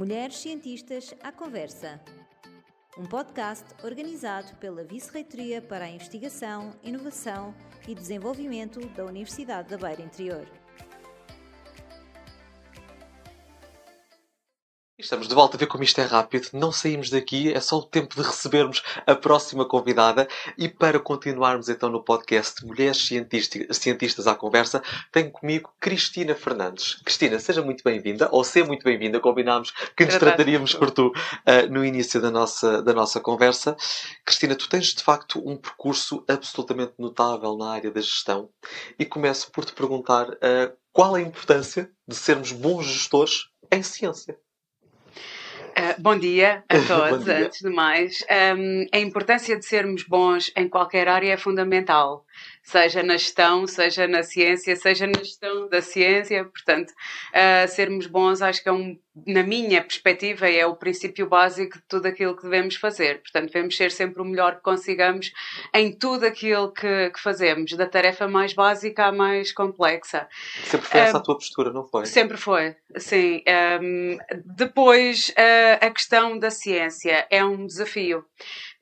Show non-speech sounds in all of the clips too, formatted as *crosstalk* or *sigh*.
Mulheres Cientistas à Conversa. Um podcast organizado pela Vice-Reitoria para a Investigação, Inovação e Desenvolvimento da Universidade da Beira Interior. Estamos de volta a ver como isto é rápido, não saímos daqui, é só o tempo de recebermos a próxima convidada. E para continuarmos então no podcast Mulheres Cientistas, à Conversa, tenho comigo Cristina Fernandes. Cristina, seja muito bem-vinda, ou seja muito bem-vinda, combinámos que nos trataríamos por tu uh, no início da nossa, da nossa conversa. Cristina, tu tens de facto um percurso absolutamente notável na área da gestão e começo por te perguntar uh, qual a importância de sermos bons gestores em ciência. Uh, bom dia a *laughs* todos, dia. antes de mais. Um, a importância de sermos bons em qualquer área é fundamental seja na gestão, seja na ciência, seja na gestão da ciência. Portanto, uh, sermos bons, acho que é um, na minha perspectiva, é o princípio básico de tudo aquilo que devemos fazer. Portanto, devemos ser sempre o melhor que consigamos em tudo aquilo que, que fazemos, da tarefa mais básica à mais complexa. Sempre foi essa uh, a tua postura, não foi? Sempre foi, sim. Um, depois, uh, a questão da ciência é um desafio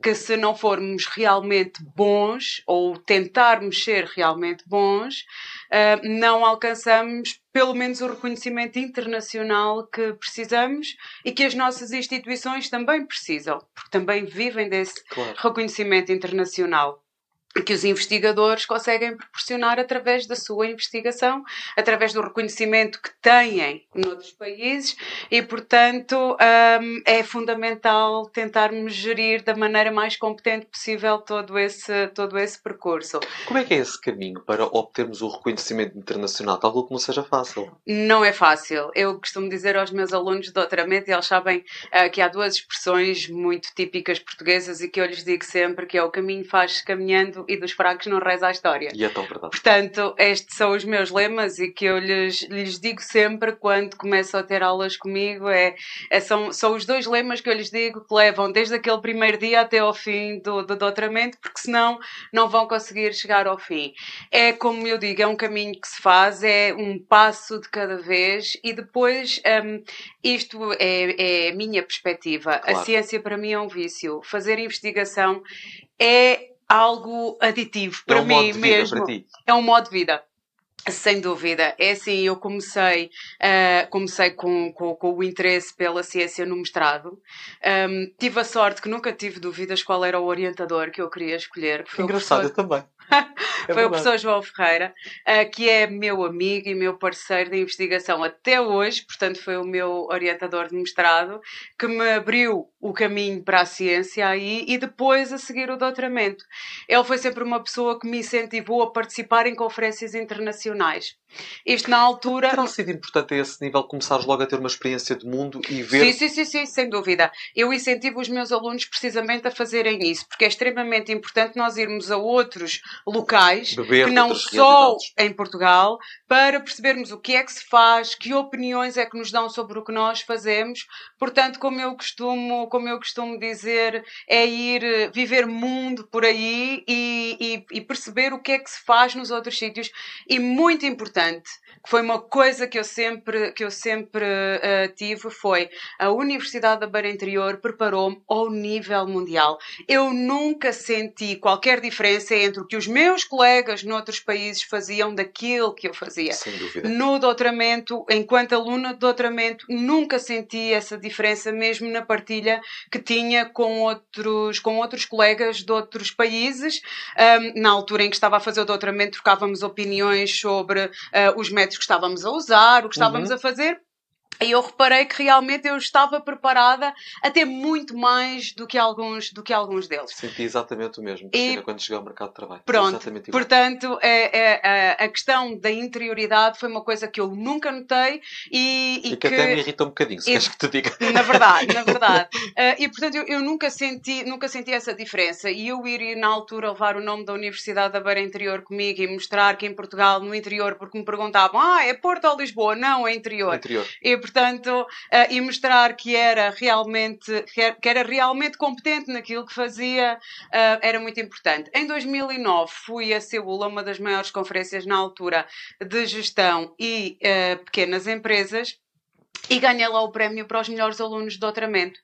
que se não formos realmente bons ou tentarmos ser realmente bons, uh, não alcançamos pelo menos o reconhecimento internacional que precisamos e que as nossas instituições também precisam, porque também vivem desse claro. reconhecimento internacional que os investigadores conseguem proporcionar através da sua investigação, através do reconhecimento que têm noutros países e, portanto, um, é fundamental tentarmos gerir da maneira mais competente possível todo esse, todo esse percurso. Como é que é esse caminho para obtermos o reconhecimento internacional? Talvez não seja fácil. Não é fácil. Eu costumo dizer aos meus alunos de doutoramento, e eles sabem uh, que há duas expressões muito típicas portuguesas e que eu lhes digo sempre, que é o caminho faz caminhando e dos fracos não reza a história. E é tão verdade. Portanto, estes são os meus lemas e que eu lhes, lhes digo sempre quando começam a ter aulas comigo. É, é, são, são os dois lemas que eu lhes digo que levam desde aquele primeiro dia até ao fim do, do doutoramento, porque senão não vão conseguir chegar ao fim. É como eu digo, é um caminho que se faz, é um passo de cada vez e depois um, isto é, é a minha perspectiva. Claro. A ciência para mim é um vício. Fazer investigação é algo aditivo para é um mim mesmo. É um modo de vida. Sem dúvida. É assim, eu comecei, uh, comecei com, com, com, o interesse pela ciência no mestrado. Um, tive a sorte que nunca tive dúvidas qual era o orientador que eu queria escolher. Que engraçado, eu também. *laughs* É foi o professor João Ferreira, uh, que é meu amigo e meu parceiro de investigação até hoje, portanto, foi o meu orientador de mestrado, que me abriu o caminho para a ciência aí e depois a seguir o doutoramento. Ele foi sempre uma pessoa que me incentivou a participar em conferências internacionais. Isto na altura. Terá sido importante a esse nível começares logo a ter uma experiência de mundo e ver. Sim, sim, sim, sim, sem dúvida. Eu incentivo os meus alunos precisamente a fazerem isso, porque é extremamente importante nós irmos a outros locais, Beber que não só em Portugal, para percebermos o que é que se faz, que opiniões é que nos dão sobre o que nós fazemos. Portanto, como eu costumo, como eu costumo dizer, é ir eh, viver mundo por aí e, e, e perceber o que é que se faz nos outros sítios. E muito importante, que foi uma coisa que eu sempre, que eu sempre uh, tive, foi a Universidade da Beira Interior preparou-me ao nível mundial. Eu nunca senti qualquer diferença entre o que os meus colegas noutros países faziam daquilo que eu fazia. Sem dúvida. No doutoramento, enquanto aluna de doutoramento, nunca senti essa diferença, mesmo na partilha que tinha com outros, com outros colegas de outros países. Um, na altura em que estava a fazer o doutoramento, trocávamos opiniões sobre uh, os métodos que estávamos a usar, o que estávamos uhum. a fazer, e eu reparei que realmente eu estava preparada a ter muito mais do que alguns, do que alguns deles. Senti exatamente o mesmo, e, quando cheguei ao mercado de trabalho. Pronto, portanto, é, é, é, a questão da interioridade foi uma coisa que eu nunca notei e, e, e que, que, até me irrita um bocadinho, se e, queres que te diga. Na verdade, na *laughs* verdade. uh, e portanto, eu, eu, nunca, senti, nunca senti essa diferença. E eu ir na altura levar o nome da Universidade da Beira Interior comigo e mostrar que em Portugal, no interior, porque me perguntavam, ah, é Porto ou Lisboa? Não, é interior. interior. E, portanto, uh, e mostrar que era realmente, que era realmente competente naquilo que fazia, uh, era muito importante. Em 2009 fui a Seul, uma das maiores conferências na altura de gestão e uh, pequenas empresas, e ganhei lá o prémio para os melhores alunos de doutoramento.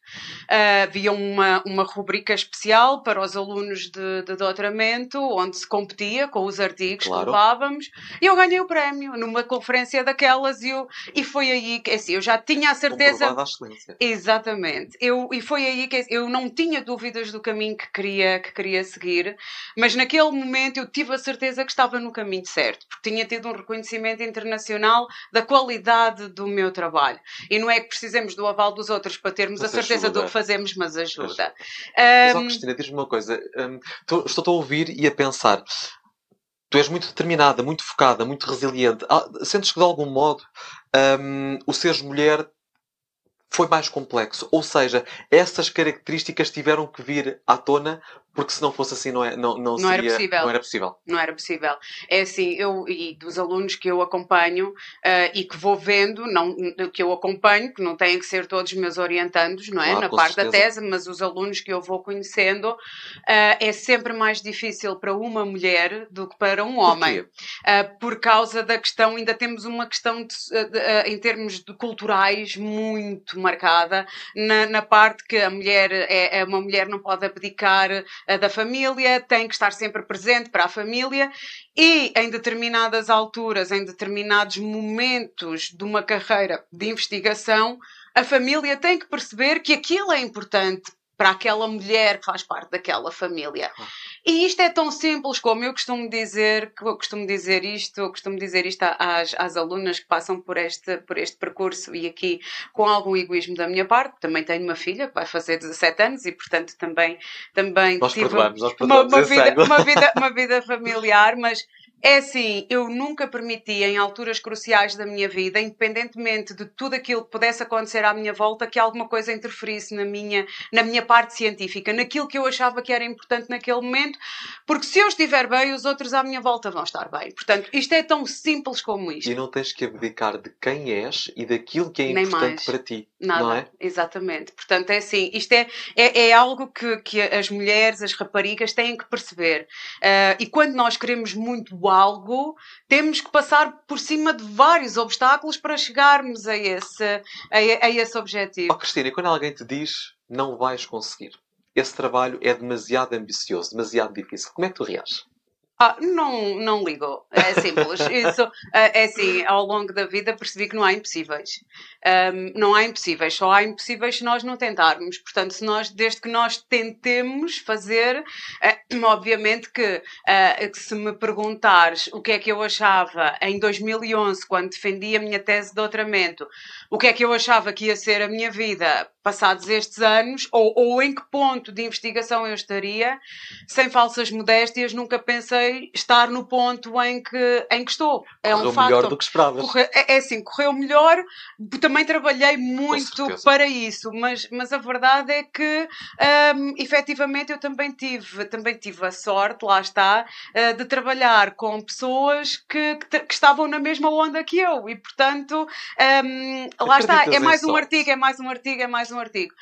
Uh, havia uma, uma rubrica especial para os alunos de, de doutoramento, onde se competia com os artigos claro. que levávamos, e eu ganhei o prémio numa conferência daquelas, e, eu, e foi aí que, assim, eu já tinha a certeza. A excelência. Exatamente. Eu, e foi aí que eu não tinha dúvidas do caminho que queria, que queria seguir, mas naquele momento eu tive a certeza que estava no caminho certo, porque tinha tido um reconhecimento internacional da qualidade do meu trabalho. E não é que precisemos do aval dos outros para termos mas a certeza ajuda. do que fazemos, mas ajuda. Mas, um... Cristina, diz-me uma coisa. Um, estou a ouvir e a pensar. Tu és muito determinada, muito focada, muito resiliente. Ah, sentes que de algum modo um, o seres mulher foi mais complexo. Ou seja, essas características tiveram que vir à tona porque se não fosse assim não, é, não, não, não seria, era possível. Não era possível. Não era possível. É assim, eu e dos alunos que eu acompanho uh, e que vou vendo, não, que eu acompanho, que não têm que ser todos meus orientandos, não é? Claro, Na parte certeza. da tese, mas os alunos que eu vou conhecendo, uh, é sempre mais difícil para uma mulher do que para um homem. Por, uh, por causa da questão, ainda temos uma questão de, de, em termos de culturais muito marcada na, na parte que a mulher é, é uma mulher não pode abdicar da família, tem que estar sempre presente para a família e em determinadas alturas, em determinados momentos de uma carreira de investigação, a família tem que perceber que aquilo é importante para aquela mulher que faz parte daquela família. E isto é tão simples como eu costumo dizer, que eu costumo dizer isto, eu costumo dizer isto às, às alunas que passam por este, por este percurso e aqui com algum egoísmo da minha parte, também tenho uma filha que vai fazer 17 anos e portanto também, também nós tive nós uma, uma, vida, uma, vida, uma vida familiar, mas é assim, eu nunca permiti em alturas cruciais da minha vida, independentemente de tudo aquilo que pudesse acontecer à minha volta, que alguma coisa interferisse na minha, na minha parte científica, naquilo que eu achava que era importante naquele momento, porque se eu estiver bem, os outros à minha volta vão estar bem. Portanto, isto é tão simples como isto. E não tens que abdicar de quem és e daquilo que é Nem importante mais. para ti. Nada, não é? exatamente. Portanto, é assim, isto é, é, é algo que, que as mulheres, as raparigas têm que perceber. Uh, e quando nós queremos muito algo, temos que passar por cima de vários obstáculos para chegarmos a esse, a, a esse objetivo. Oh, Cristina, e quando alguém te diz não vais conseguir, esse trabalho é demasiado ambicioso, demasiado difícil, como é que tu reages? Ah, não, não ligo. É simples. *laughs* Isso, é, é assim, ao longo da vida percebi que não há impossíveis. Um, não há impossíveis, só há impossíveis se nós não tentarmos. Portanto, se nós, desde que nós tentemos fazer, é, obviamente que, uh, que se me perguntares o que é que eu achava em 2011, quando defendi a minha tese de doutoramento, o que é que eu achava que ia ser a minha vida passados estes anos, ou, ou em que ponto de investigação eu estaria, sem falsas modéstias, nunca pensei estar no ponto em que, em que estou. É correu um facto. melhor do que esperavas. Corre, é, é assim, correu melhor. Também trabalhei muito para isso, mas, mas a verdade é que, um, efetivamente, eu também tive, também tive a sorte, lá está, uh, de trabalhar com pessoas que, que, que, estavam na mesma onda que eu. E, portanto, um, lá está, é mais um artigo, é mais um artigo, é mais um artigo.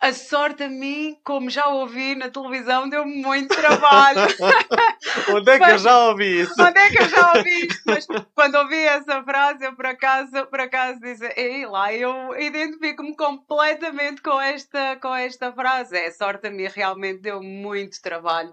A sorte a mim, como já ouvi na televisão, deu muito trabalho. *laughs* Onde é que eu já ouvi isso? Onde é que eu já ouvi isso? Mas quando ouvi essa frase, eu por acaso, por acaso disse, ei lá, eu identifico-me completamente com esta, com esta frase. É, sorte a mim realmente deu muito trabalho.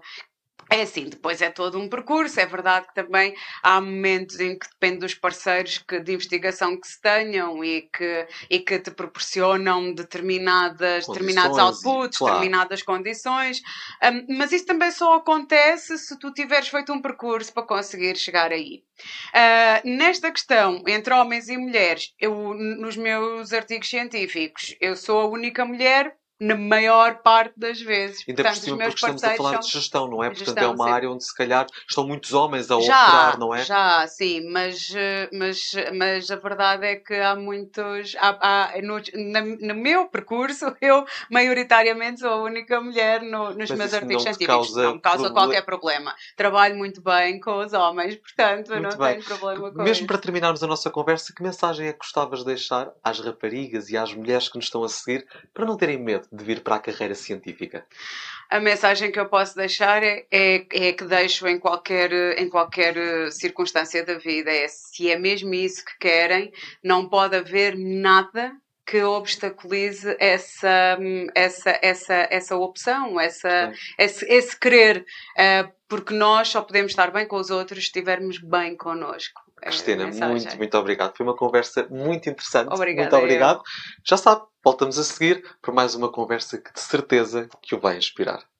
É assim, depois é todo um percurso. É verdade que também há momentos em que depende dos parceiros que, de investigação que se tenham e que, e que te proporcionam determinadas, determinados outputs, claro. determinadas condições. Um, mas isso também só acontece se tu tiveres feito um percurso para conseguir chegar aí. Uh, nesta questão entre homens e mulheres, eu, nos meus artigos científicos, eu sou a única mulher na maior parte das vezes. Ainda Portanto, por cima, porque estamos a falar de gestão, não é? Portanto, gestão, é uma sim. área onde se calhar estão muitos homens a já, operar, não é? Já, sim, mas, mas, mas a verdade é que há muitos. Há, há no, na, no, meu percurso, *laughs* eu maioritariamente sou a única mulher no, nos mas meus artigos científicos. Causa não me causa problema. qualquer problema. Trabalho muito bem com os homens, portanto, muito não bem. tenho problema com Mesmo isso. para terminarmos a nossa conversa, que mensagem é que gostavas de deixar às raparigas e às mulheres que nos estão a seguir para não terem medo de vir para a carreira científica? a mensagem que eu posso deixar é, é, é, que deixo em qualquer, em qualquer eh, circunstância da vida. É se é mesmo isso que querem, não pode haver nada que obstaculize essa, essa, essa, essa opção, essa, esse, esse querer, uh, porque nós só podemos estar bem com os outros se estivermos bem connosco. É Cristina, muito, muito obrigado. Foi uma conversa muito interessante. Obrigada, muito obrigado. Eu. Já sabe, voltamos a seguir para mais uma conversa que de certeza que o vai inspirar.